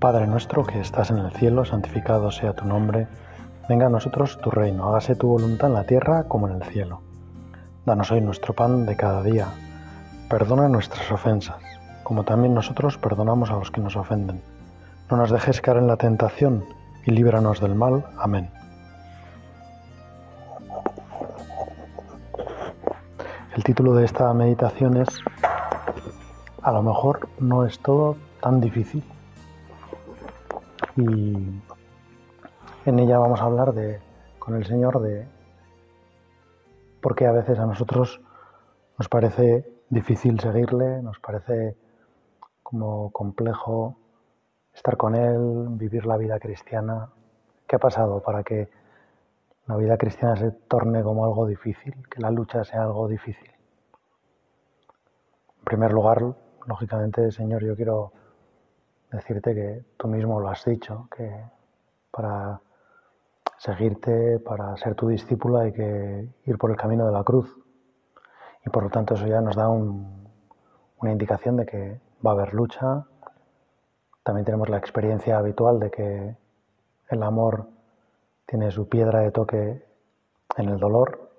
Padre nuestro que estás en el cielo, santificado sea tu nombre, venga a nosotros tu reino, hágase tu voluntad en la tierra como en el cielo. Danos hoy nuestro pan de cada día, perdona nuestras ofensas, como también nosotros perdonamos a los que nos ofenden. No nos dejes caer en la tentación y líbranos del mal. Amén. El título de esta meditación es A lo mejor no es todo tan difícil. Y en ella vamos a hablar de, con el Señor de por qué a veces a nosotros nos parece difícil seguirle, nos parece como complejo estar con Él, vivir la vida cristiana. ¿Qué ha pasado para que la vida cristiana se torne como algo difícil, que la lucha sea algo difícil? En primer lugar, lógicamente, Señor, yo quiero decirte que tú mismo lo has dicho, que para seguirte, para ser tu discípulo hay que ir por el camino de la cruz. Y por lo tanto eso ya nos da una indicación de que va a haber lucha. También tenemos la experiencia habitual de que el amor tiene su piedra de toque en el dolor,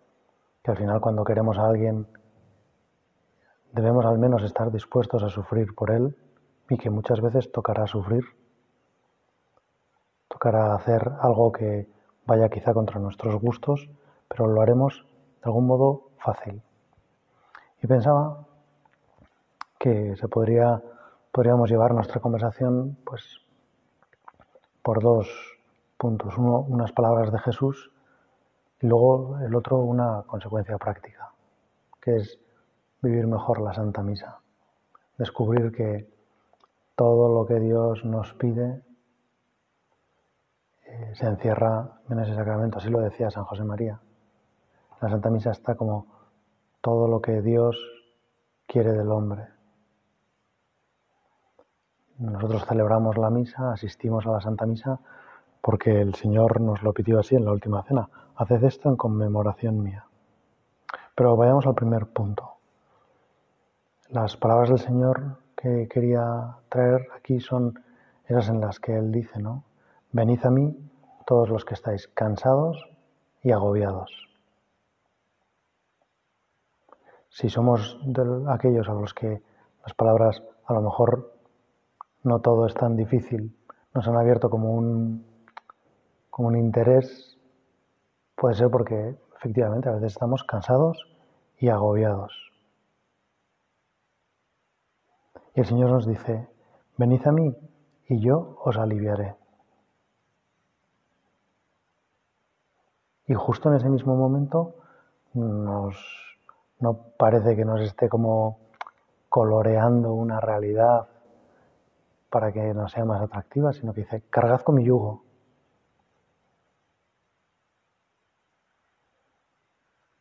que al final cuando queremos a alguien debemos al menos estar dispuestos a sufrir por él y que muchas veces tocará sufrir, tocará hacer algo que vaya quizá contra nuestros gustos, pero lo haremos de algún modo fácil. Y pensaba que se podría, podríamos llevar nuestra conversación pues, por dos puntos. Uno, unas palabras de Jesús y luego el otro, una consecuencia práctica, que es vivir mejor la Santa Misa. Descubrir que todo lo que Dios nos pide eh, se encierra en ese sacramento, así lo decía San José María. La Santa Misa está como todo lo que Dios quiere del hombre. Nosotros celebramos la misa, asistimos a la Santa Misa porque el Señor nos lo pidió así en la última cena. Haced esto en conmemoración mía. Pero vayamos al primer punto. Las palabras del Señor que quería traer aquí son esas en las que Él dice, ¿no? Venid a mí todos los que estáis cansados y agobiados. Si somos de aquellos a los que las palabras a lo mejor no todo es tan difícil, nos han abierto como un, como un interés, puede ser porque efectivamente a veces estamos cansados y agobiados. Y el Señor nos dice, venid a mí y yo os aliviaré. Y justo en ese mismo momento nos, no parece que nos esté como coloreando una realidad para que nos sea más atractiva, sino que dice, cargad con mi yugo.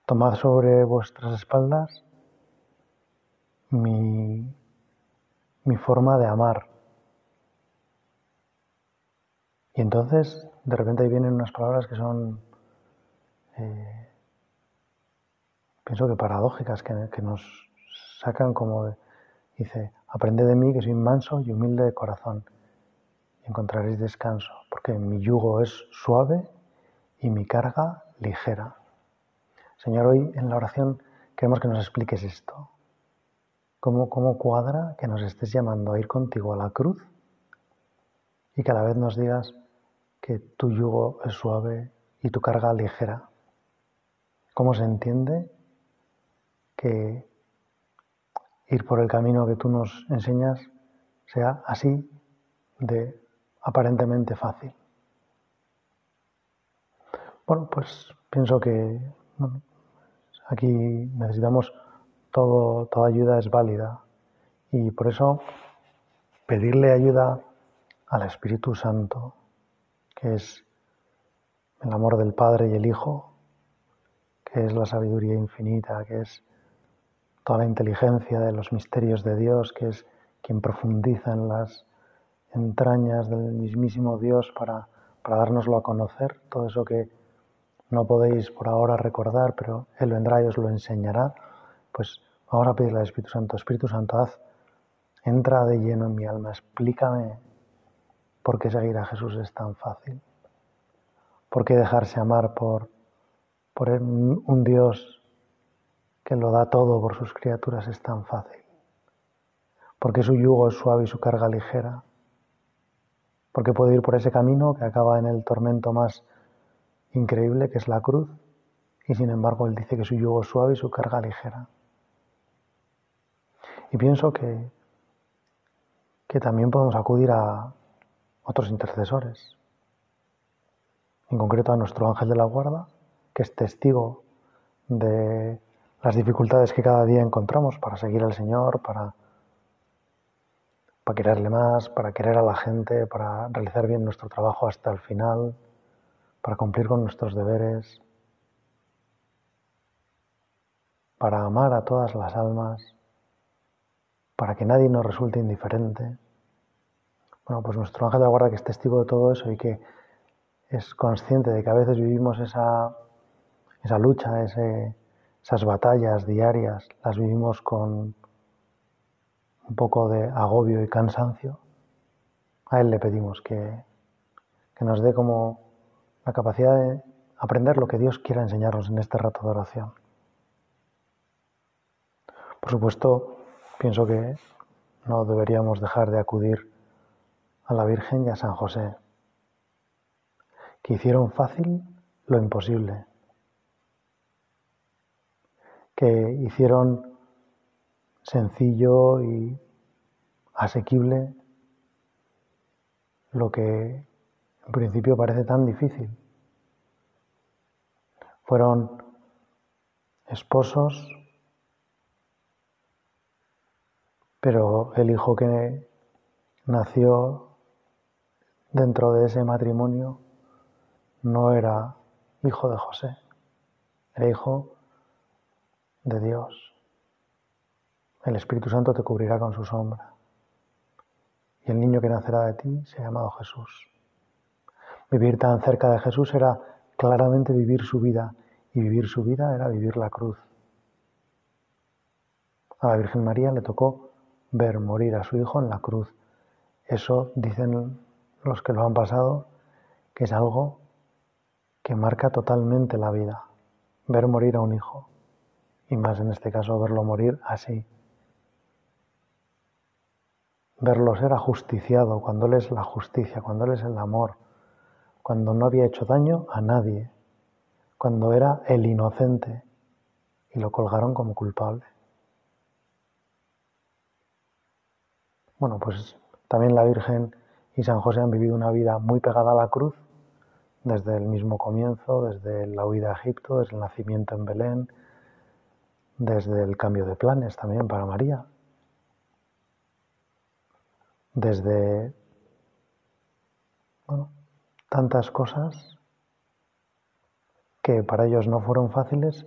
Tomad sobre vuestras espaldas mi mi forma de amar. Y entonces, de repente ahí vienen unas palabras que son, eh, pienso que paradójicas, que, nos sacan como, dice, aprende de mí que soy manso y humilde de corazón y encontraréis descanso, porque mi yugo es suave y mi carga ligera. Señor, hoy en la oración queremos que nos expliques esto. ¿Cómo, cuadra que nos estés llamando a ir contigo a la cruz y que a la vez nos digas que tu yugo es suave y tu carga ligera? ¿Cómo se entiende que ir por el camino que tú nos enseñas sea así de aparentemente fácil? Bueno, pues pienso que aquí necesitamos todo, toda ayuda es válida. Y por eso pedirle ayuda al Espíritu Santo, que es el amor del Padre y el Hijo, que es la sabiduría infinita, que es toda la inteligencia de los misterios de Dios, que es quien profundiza en las entrañas del mismísimo Dios para, para dárnoslo a conocer, todo eso que no podéis por ahora recordar, pero Él vendrá y os lo enseñará pues vamos a pedirle al Espíritu Santo, Espíritu Santo, haz, entra de lleno en mi alma, explícame ¿Por qué seguir a Jesús es tan fácil? ¿Por qué dejarse amar por, por un Dios que lo da todo por sus criaturas es tan fácil? ¿Por qué su yugo es suave y su carga ligera? ¿Por qué puedo ir por ese camino que acaba en el tormento más increíble que es la cruz? Y sin embargo Él dice que su yugo es suave y su carga ligera. Y pienso que, que también podemos acudir a otros intercesores, en concreto a nuestro ángel de la guarda, que es testigo de las dificultades que cada día encontramos para seguir al Señor, para, para quererle más, para querer a la gente, para realizar bien nuestro trabajo hasta el final, para cumplir con nuestros deberes, para amar a todas las almas, para que nadie nos resulte indiferente. Bueno, pues nuestro ángel de la guarda que es testigo de todo eso y que es consciente de que a veces vivimos esa, esa lucha, esas batallas diarias, las vivimos con un poco de agobio y cansancio, a Él le pedimos que, que nos dé como la capacidad de aprender lo que Dios quiera enseñarnos en este rato de oración. Por supuesto, pienso que no deberíamos dejar de acudir a la Virgen y a San José que hicieron fácil lo imposible, que hicieron sencillo y asequible lo que en principio parece tan difícil. Fueron esposos, pero el hijo que nació dentro de ese matrimonio no era hijo de José, era hijo de Dios. El Espíritu Santo te cubrirá con su sombra. Y el niño que nacerá de ti se ha llamado Jesús. Vivir tan cerca de Jesús era claramente vivir su vida y vivir su vida era vivir la cruz. A la Virgen María le tocó ver morir a su hijo en la cruz. Eso dicen los que lo han pasado, que es algo que marca totalmente la vida, ver morir a un hijo, y más en este caso verlo morir así. Verlo ser ajusticiado, cuando Él es la justicia, cuando Él es el amor, cuando no había hecho daño a nadie, cuando era el inocente y lo colgaron como culpable. Bueno, pues también la Virgen y San José han vivido una vida muy pegada a la cruz desde el mismo comienzo, desde la huida a Egipto, desde el nacimiento en Belén, desde el cambio de planes también para María, desde tantas cosas que para ellos no fueron fáciles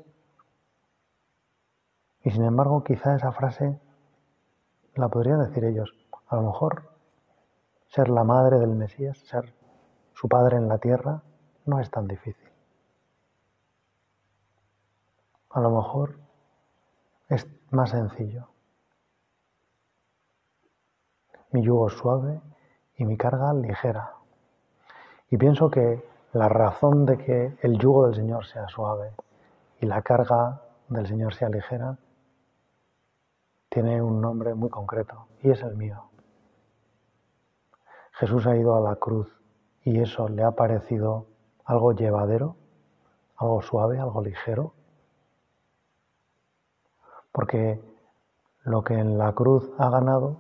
y sin embargo quizá esa frase la podrían decir ellos. A lo mejor ser la madre del Mesías, ser su Padre en la tierra, no es tan difícil. A lo mejor es más sencillo. Mi yugo es suave y mi carga ligera. Y pienso que la razón de que el yugo del Señor sea suave y la carga del Señor sea ligera tiene un nombre muy concreto y es el mío. Jesús ha ido a la cruz y eso le ha parecido algo llevadero, algo suave, algo ligero. Porque lo que en la cruz ha ganado,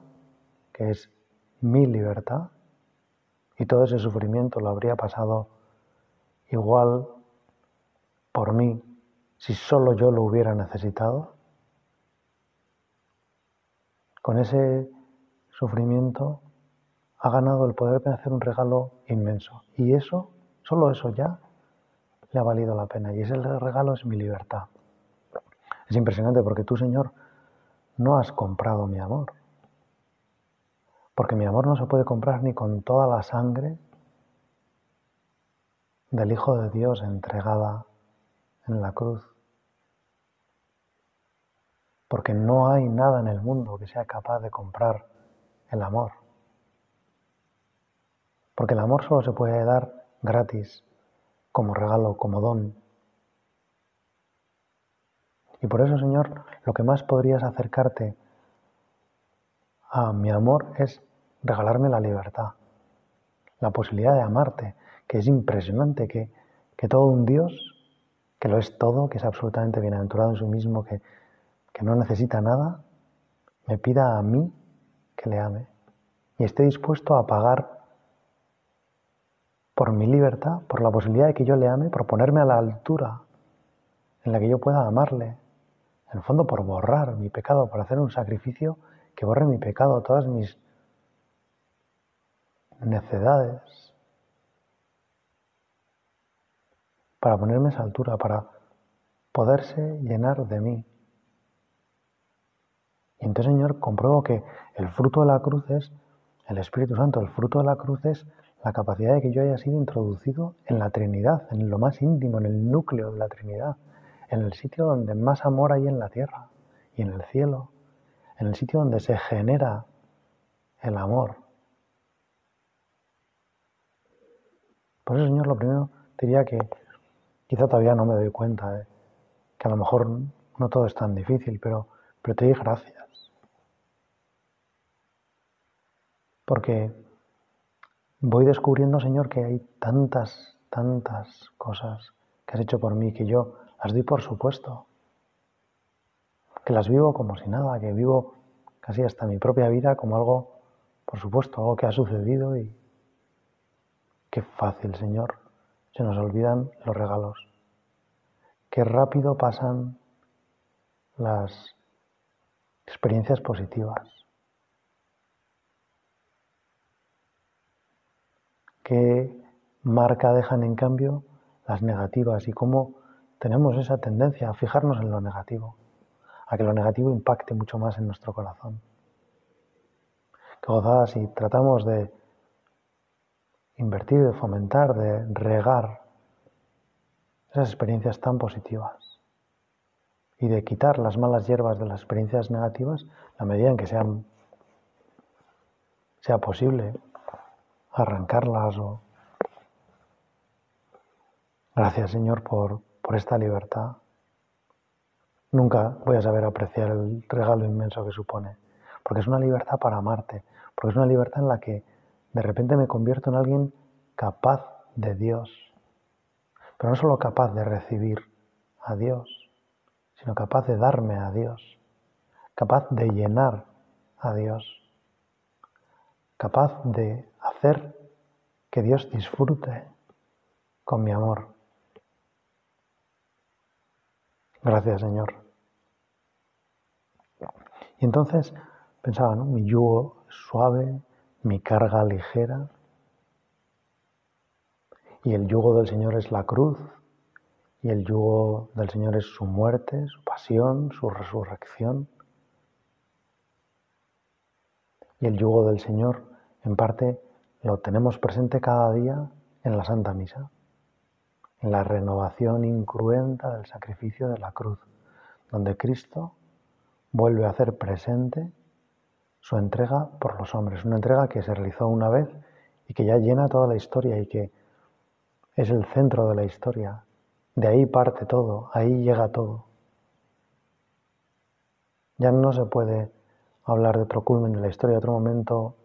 que es mi libertad, y todo ese sufrimiento lo habría pasado igual por mí si solo yo lo hubiera necesitado, con ese sufrimiento ha ganado el poder hacer un regalo inmenso. Y eso, solo eso ya, le ha valido la pena. Y ese regalo es mi libertad. Es impresionante porque tú, Señor, no has comprado mi amor. Porque mi amor no se puede comprar ni con toda la sangre del Hijo de Dios entregada en la cruz. Porque no hay nada en el mundo que sea capaz de comprar el amor. Porque el amor solo se puede dar gratis, como regalo, como don. Y por eso, Señor, lo que más podrías acercarte a mi amor es regalarme la libertad, la posibilidad de amarte, que es impresionante, que, que todo un Dios, que lo es todo, que es absolutamente bienaventurado en sí mismo, que, que no necesita nada, me pida a mí que le ame y esté dispuesto a pagar por mi libertad, por la posibilidad de que yo le ame, por ponerme a la altura en la que yo pueda amarle, en el fondo por borrar mi pecado, por hacer un sacrificio que borre mi pecado, todas mis necedades, para ponerme a esa altura, para poderse llenar de mí. Y entonces, Señor, compruebo que el fruto de la cruz es el Espíritu Santo. El fruto de la cruz es la capacidad de que yo haya sido introducido en la Trinidad, en lo más íntimo, en el núcleo de la Trinidad, en el sitio donde más amor hay en la tierra y en el cielo, en el sitio donde se genera el amor. Por eso, Señor, lo primero diría que quizá todavía no me doy cuenta que a lo mejor no todo es tan difícil, pero, pero te doy gracias Porque voy descubriendo, Señor, que hay tantas, tantas cosas que has hecho por mí que yo las doy por supuesto. Que las vivo como si nada, que vivo casi hasta mi propia vida como algo, por supuesto, algo que ha sucedido y qué fácil, Señor, se nos olvidan los regalos. Qué rápido pasan las experiencias positivas. Qué marca dejan en cambio las negativas y cómo tenemos esa tendencia a fijarnos en lo negativo, a que lo negativo impacte mucho más en nuestro corazón. Que gozada si tratamos de invertir, de fomentar, de regar esas experiencias tan positivas y de quitar las malas hierbas de las experiencias negativas la medida en que sea posible arrancarlas o... Gracias Señor por, por esta libertad. Nunca voy a saber apreciar el regalo inmenso que supone, porque es una libertad para amarte, porque es una libertad en la que de repente me convierto en alguien capaz de Dios, pero no solo capaz de recibir a Dios, sino capaz de darme a Dios, capaz de llenar a Dios, capaz de hacer que Dios disfrute con mi amor. Gracias, Señor. Y entonces pensaba, ¿no? Mi yugo suave, mi carga ligera. Y el yugo del Señor es la cruz. Y el yugo del Señor es su muerte, su pasión, su resurrección. Y el yugo del Señor, en parte, lo tenemos presente cada día en la Santa Misa, en la renovación incruenta del sacrificio de la cruz, donde Cristo vuelve a hacer presente su entrega por los hombres, una entrega que se realizó una vez y que ya llena toda la historia y que es el centro de la historia. De ahí parte todo, ahí llega todo. Ya no se puede hablar de otro culmen de la historia, de otro momento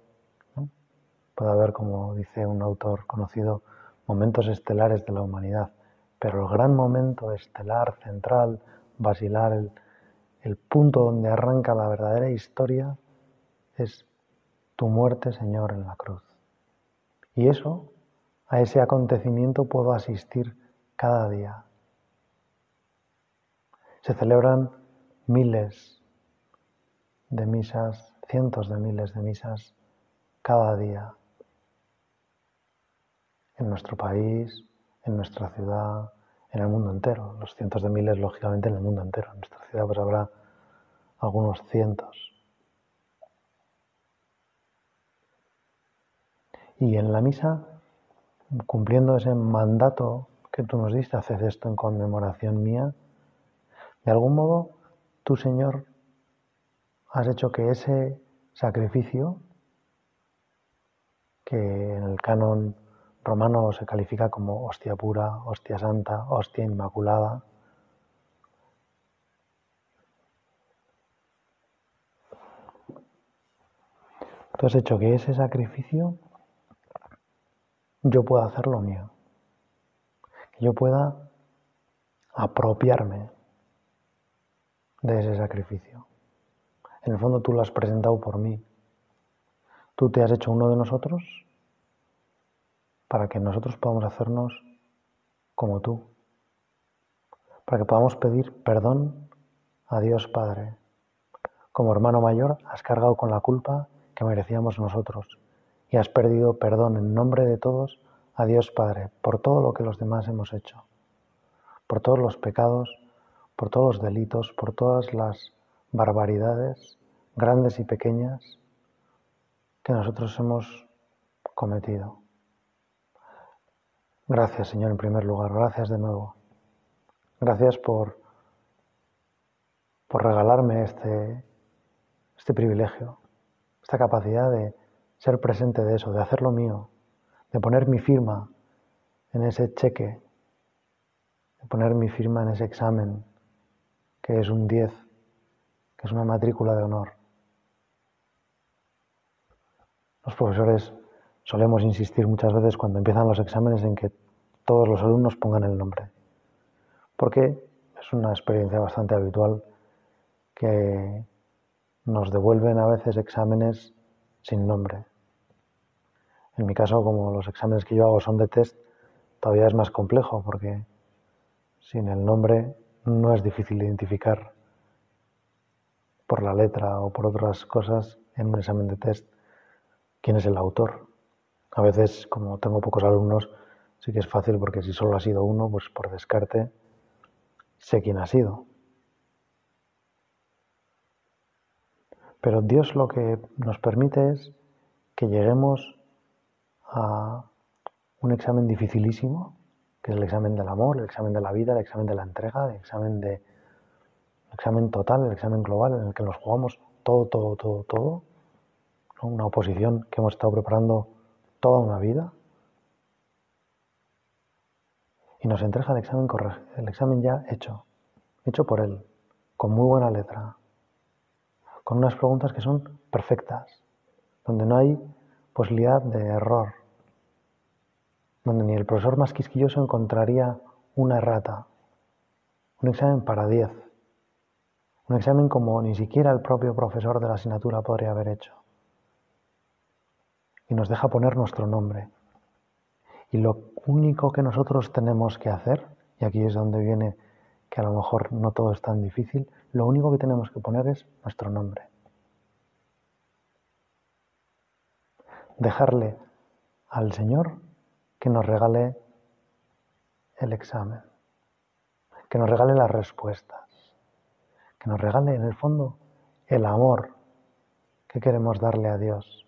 Puede haber, como dice un autor conocido, momentos estelares de la humanidad, pero el gran momento estelar, central, basilar, el, el punto donde arranca la verdadera historia es tu muerte, Señor, en la cruz. Y eso, a ese acontecimiento puedo asistir cada día. Se celebran miles de misas, cientos de miles de misas cada día en nuestro país, en nuestra ciudad, en el mundo entero. Los cientos de miles, lógicamente, en el mundo entero. En nuestra ciudad pues habrá algunos cientos. Y en la misa, cumpliendo ese mandato que tú nos diste, haced esto en conmemoración mía, de algún modo tú, Señor, has hecho que ese sacrificio que en el canon romano se califica como hostia pura, hostia santa, hostia inmaculada. Tú has hecho que ese sacrificio yo pueda hacer lo mío, que yo pueda apropiarme de ese sacrificio. En el fondo tú lo has presentado por mí. Tú te has hecho uno de nosotros para que nosotros podamos hacernos como tú, para que podamos pedir perdón a Dios Padre. Como hermano mayor has cargado con la culpa que merecíamos nosotros y has perdido perdón en nombre de todos a Dios Padre por todo lo que los demás hemos hecho, por todos los pecados, por todos los delitos, por todas las barbaridades, grandes y pequeñas, que nosotros hemos cometido. Gracias, Señor, en primer lugar. Gracias de nuevo. Gracias por, por regalarme este, este privilegio, esta capacidad de ser presente de eso, de hacerlo mío, de poner mi firma en ese cheque, de poner mi firma en ese examen, que es un 10, que es una matrícula de honor. Los profesores solemos insistir muchas veces cuando empiezan los exámenes en que todos los alumnos pongan el nombre, porque es una experiencia bastante habitual que nos devuelven a veces exámenes sin nombre. En mi caso, como los exámenes que yo hago son de test, todavía es más complejo porque sin el nombre no es difícil identificar por la letra o por otras cosas en un examen de test quién es el autor. A veces, como tengo pocos alumnos, sí que es fácil porque si solo ha sido uno, pues por descarte sé quién ha sido. Pero Dios lo que nos permite es que lleguemos a un examen dificilísimo, que es el examen del amor, el examen de la vida, el examen de la entrega, el examen de examen total, el examen global en el que nos jugamos todo, todo, todo, todo, una oposición que hemos estado preparando toda una vida. Y nos entrega el examen, el examen ya hecho, hecho por él, con muy buena letra, con unas preguntas que son perfectas, donde no hay posibilidad de error, donde ni el profesor más quisquilloso encontraría una errata, un examen para 10, un examen como ni siquiera el propio profesor de la asignatura podría haber hecho. Y nos deja poner nuestro nombre. Y lo único que nosotros tenemos que hacer, y aquí es donde viene que a lo mejor no todo es tan difícil, lo único que tenemos que poner es nuestro nombre. Dejarle al Señor que nos regale el examen, que nos regale las respuestas, que nos regale en el fondo el amor que queremos darle a Dios.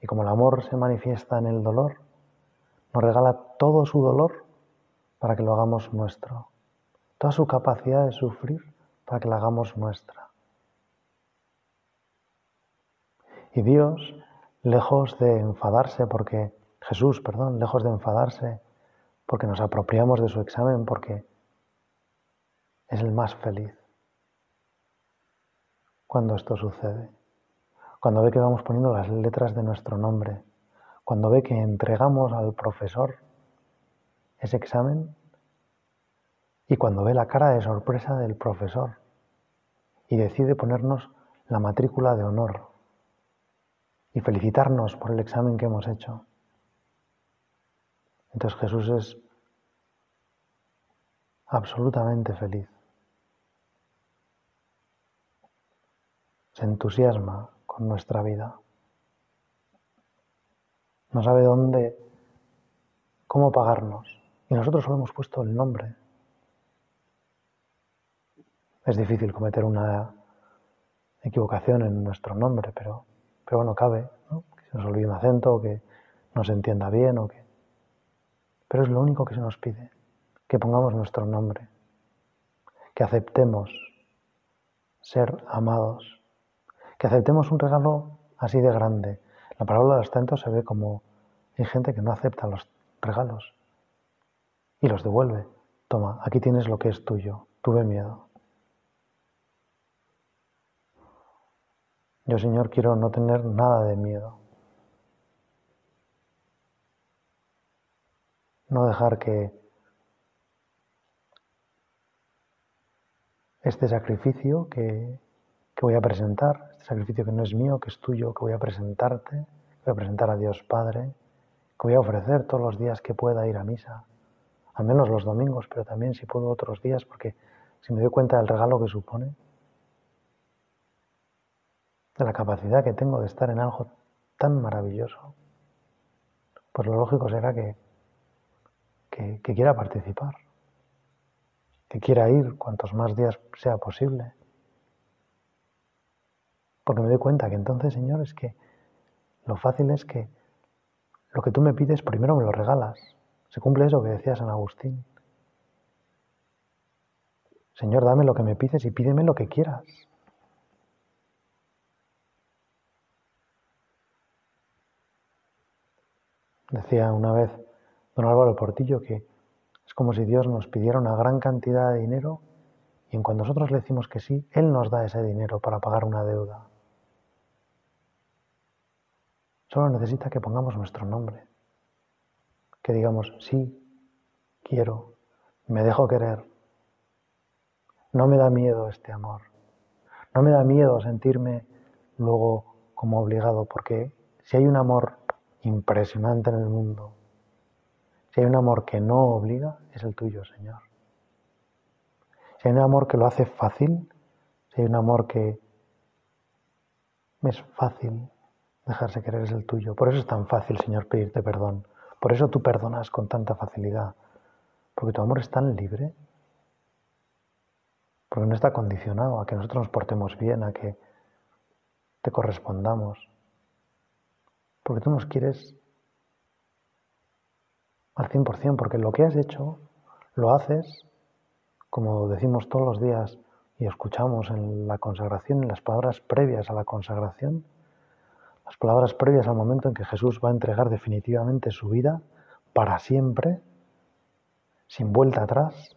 Y como el amor se manifiesta en el dolor, nos regala todo su dolor para que lo hagamos nuestro, toda su capacidad de sufrir para que la hagamos nuestra. Y Dios, lejos de enfadarse porque Jesús, perdón, lejos de enfadarse porque nos apropiamos de su examen, porque es el más feliz cuando esto sucede. Cuando ve que vamos poniendo las letras de nuestro nombre, cuando ve que entregamos al profesor ese examen y cuando ve la cara de sorpresa del profesor y decide ponernos la matrícula de honor y felicitarnos por el examen que hemos hecho. Entonces Jesús es absolutamente feliz. Se entusiasma con nuestra vida. No sabe dónde, cómo pagarnos. Y nosotros solo hemos puesto el nombre. Es difícil cometer una equivocación en nuestro nombre, pero, pero bueno, cabe, que se nos olvide un acento, que no se entienda bien o que pero es lo único que se nos pide, que pongamos nuestro nombre, que aceptemos ser amados, que aceptemos un regalo así de grande. La parábola de los talentos se ve como Hay gente que no acepta los regalos y los devuelve. Toma, aquí tienes lo que es tuyo. Tuve miedo. Yo, Señor, quiero no tener nada de miedo. No dejar que este sacrificio que, voy a presentar, sacrificio que no es mío, que es tuyo, que voy a presentarte, que voy a presentar a Dios Padre, que voy a ofrecer todos los días que pueda ir a misa, al menos los domingos, pero también si puedo otros días, porque si me doy cuenta del regalo que supone, de la capacidad que tengo de estar en algo tan maravilloso, pues lo lógico será que, que, quiera participar, que quiera ir cuantos más días sea posible. Porque me doy cuenta que entonces, Señor, es que lo fácil es que lo que tú me pides primero me lo regalas. Se cumple eso que decía San Agustín. Señor, dame lo que me pides y pídeme lo que quieras. Decía una vez don Álvaro Portillo que es como si Dios nos pidiera una gran cantidad de dinero y en cuando nosotros le decimos que sí, Él nos da ese dinero para pagar una deuda. Solo necesita que pongamos nuestro nombre, que digamos, sí, quiero, me dejo querer, no me da miedo este amor, no me da miedo sentirme luego como obligado, porque si hay un amor impresionante en el mundo. Si hay un amor que no obliga, es el tuyo, Señor. Si hay un amor que lo hace fácil, si hay un amor que es fácil dejarse querer, es el tuyo. Por eso es tan fácil, Señor, pedirte perdón. Por eso tú perdonas con tanta facilidad. Porque tu amor es tan libre. Porque no está condicionado a que nosotros nos portemos bien, a que te correspondamos porque tú nos quieres al 100%, porque lo que has hecho lo haces, como decimos todos los días y escuchamos en la consagración, en las palabras previas a la consagración, las palabras previas al momento en que Jesús va a entregar definitivamente su vida para siempre, sin vuelta atrás.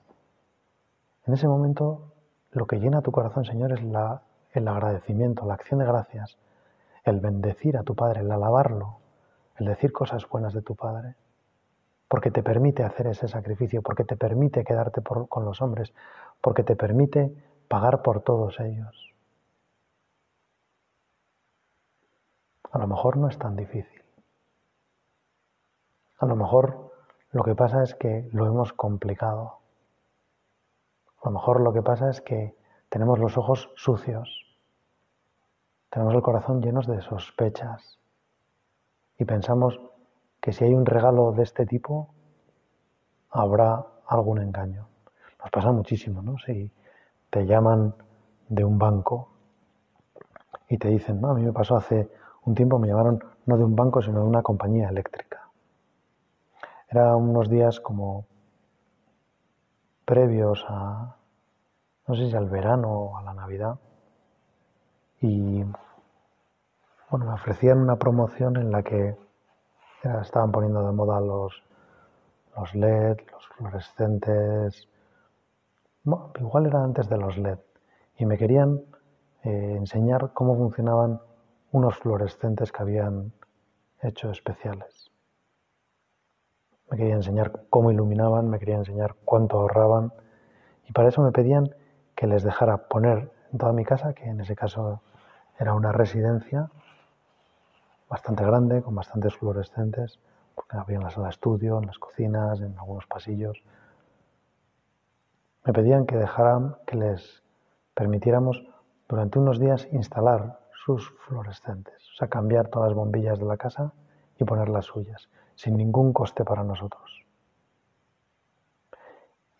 En ese momento lo que llena tu corazón, Señor, es la, el agradecimiento, la acción de gracias el bendecir a tu Padre, el alabarlo, el decir cosas buenas de tu Padre, porque te permite hacer ese sacrificio, porque te permite quedarte con los hombres, porque te permite pagar por todos ellos. A lo mejor no es tan difícil. A lo mejor lo que pasa es que lo hemos complicado. A lo mejor lo que pasa es que tenemos los ojos sucios tenemos el corazón llenos de sospechas y pensamos que si hay un regalo de este tipo, habrá algún engaño. Nos pasa muchísimo, ¿no? Si te llaman de un banco y te dicen, no, a mí me pasó hace un tiempo, me llamaron no de un banco, sino de una compañía eléctrica. Era unos días como previos a, no sé si al verano o a la Navidad, y bueno, me ofrecían una promoción en la que estaban poniendo de moda los, los LED, los fluorescentes. igual era antes de los LED. Y me querían eh, enseñar cómo funcionaban unos fluorescentes que habían hecho especiales. Me querían enseñar cómo iluminaban, me querían enseñar cuánto ahorraban. Y para eso me pedían que les dejara poner en toda mi casa, que en ese caso era una residencia bastante grande, con bastantes fluorescentes, porque había en la sala de estudio, en las cocinas, en algunos pasillos. Me pedían que dejaran, que les permitiéramos durante unos días instalar sus fluorescentes, o sea, cambiar todas las bombillas de la casa y poner las suyas, sin ningún coste para nosotros.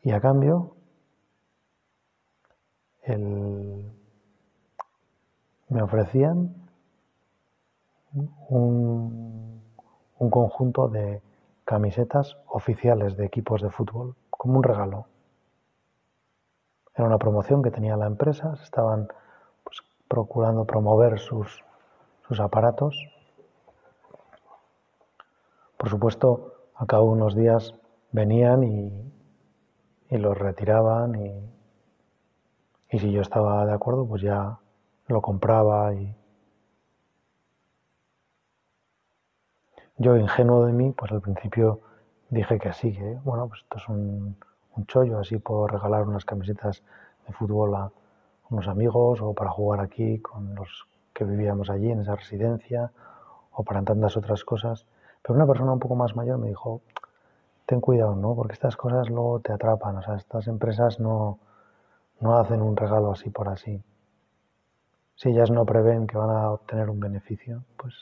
Y a cambio, el me ofrecían un, conjunto de camisetas oficiales de equipos de fútbol, como un regalo. Era una promoción que tenía la empresa, estaban procurando promover sus, sus aparatos. Por supuesto, a cabo de unos días venían y, y los retiraban y, y si yo estaba de acuerdo, pues ya lo compraba y yo ingenuo de mí, pues al principio dije que sí, que bueno, pues esto es un, un chollo, así puedo regalar unas camisetas de fútbol a unos amigos o para jugar aquí con los que vivíamos allí en esa residencia o para tantas otras cosas. Pero una persona un poco más mayor me dijo, ten cuidado, ¿no? Porque estas cosas luego te atrapan, o sea, estas empresas no, no hacen un regalo así por así. Si ellas no prevén que van a obtener un beneficio, pues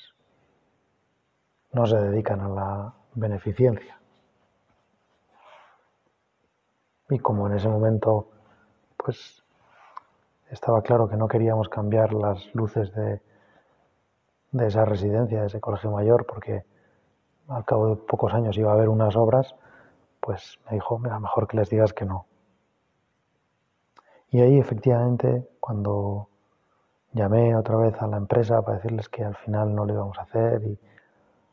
no se dedican a la beneficencia. Y como en ese momento, pues estaba claro que no queríamos cambiar las luces de, de esa residencia, de ese colegio mayor, porque al cabo de pocos años iba a haber unas obras, pues me dijo, mira, mejor que les digas que no. Y ahí efectivamente, cuando llamé otra vez a la empresa para decirles que al final no lo íbamos a hacer, y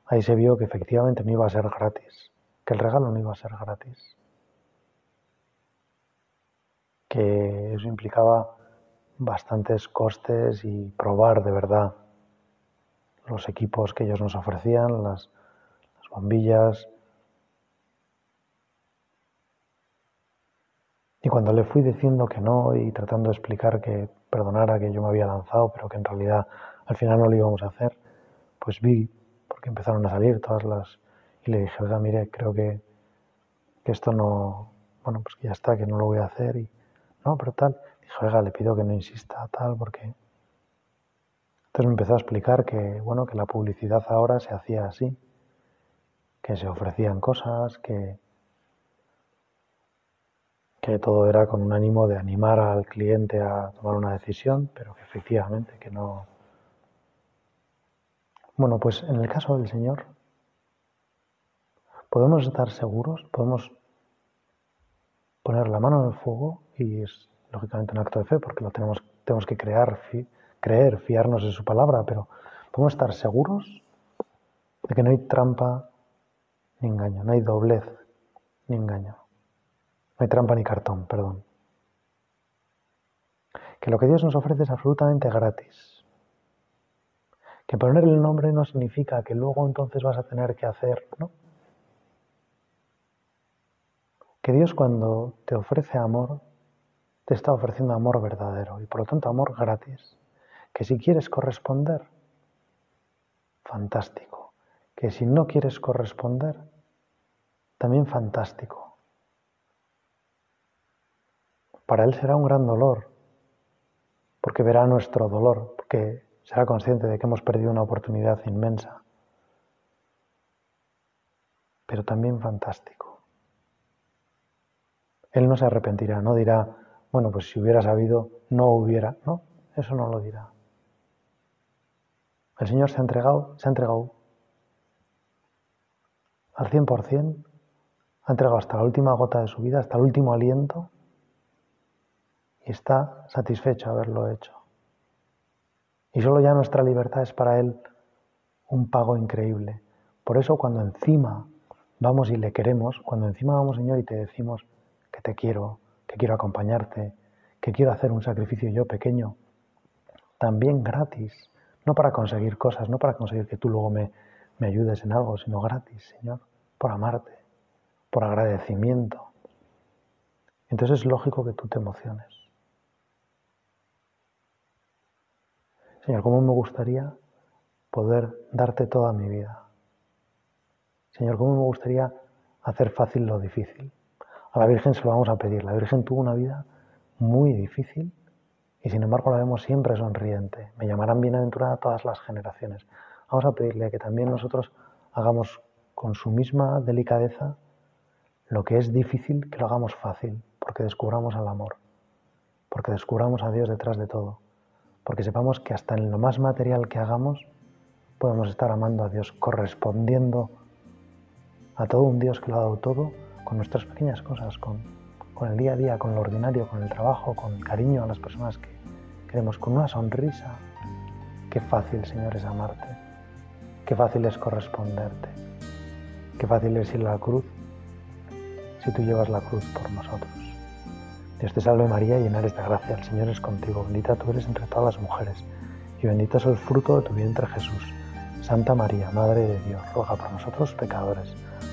ahí se vio que efectivamente no iba a ser gratis, que el regalo no iba a ser gratis, que eso implicaba bastantes costes y probar de verdad los equipos que ellos nos ofrecían, las, las bombillas, Y cuando le fui diciendo que no y tratando de explicar que perdonara que yo me había lanzado, pero que en realidad al final no lo íbamos a hacer, pues vi, porque empezaron a salir todas las... Y le dije, oiga, mire, creo que, que esto no... Bueno, pues que ya está, que no lo voy a hacer. Y no, pero tal. Dije, oiga, le pido que no insista, tal, porque... Entonces me empezó a explicar que, bueno, que la publicidad ahora se hacía así, que se ofrecían cosas, que, que todo era con un ánimo de animar al cliente a tomar una decisión, pero que efectivamente que no... Bueno, pues en el caso del Señor, podemos estar seguros, podemos poner la mano en el fuego y lógicamente un acto de fe porque lo tenemos, tenemos que crear, creer, fiarnos de su palabra, pero podemos estar seguros de que no hay trampa ni engaño, no hay doblez ni engaño. No hay trampa ni cartón, perdón. Que lo que Dios nos ofrece es absolutamente gratis. Que poner el nombre no significa que luego entonces vas a tener que hacer, ¿no? Que Dios cuando te ofrece amor, te está ofreciendo amor verdadero y por lo tanto amor gratis. Que si quieres corresponder, fantástico. Que si no quieres corresponder, también fantástico. para Él será un gran dolor, porque verá nuestro dolor, porque será consciente de que hemos perdido una oportunidad inmensa, pero también fantástico. Él no se arrepentirá, no dirá, bueno, pues si hubiera sabido, no hubiera, no, eso no lo dirá. El Señor se ha entregado, se ha entregado al 100%, ha entregado hasta la última gota de su vida, hasta el último aliento, y está satisfecho de haberlo hecho. Y solo ya nuestra libertad es para Él un pago increíble. Por eso cuando encima vamos y le queremos, cuando encima vamos Señor y te decimos que te quiero, que quiero acompañarte, que quiero hacer un sacrificio yo pequeño, también gratis, no para conseguir cosas, no para conseguir que tú luego me, me ayudes en algo, sino gratis, Señor, por amarte, por agradecimiento. Entonces es lógico que tú te emociones. Señor, ¿cómo me gustaría poder darte toda mi vida? Señor, ¿cómo me gustaría hacer fácil lo difícil? A la Virgen se lo vamos a pedir. La Virgen tuvo una vida muy difícil y sin embargo la vemos siempre sonriente. Me llamarán bienaventurada todas las generaciones. Vamos a pedirle que también nosotros hagamos con su misma delicadeza lo que es difícil, que lo hagamos fácil, porque descubramos al amor, porque descubramos a Dios detrás de todo porque sepamos que hasta en lo más material que hagamos podemos estar amando a Dios, correspondiendo a todo un Dios que lo ha dado todo con nuestras pequeñas cosas, con, con el día a día, con lo ordinario, con el trabajo, con cariño a las personas que queremos, con una sonrisa. Qué fácil, Señor, es amarte, qué fácil es corresponderte. Qué fácil es ir a la cruz si tú llevas la cruz por nosotros. Dios te salve María, llena eres de gracia, el Señor es contigo, bendita tú eres entre todas las mujeres, y bendito es el fruto de tu vientre Jesús. Santa María, Madre de Dios, ruega por nosotros pecadores,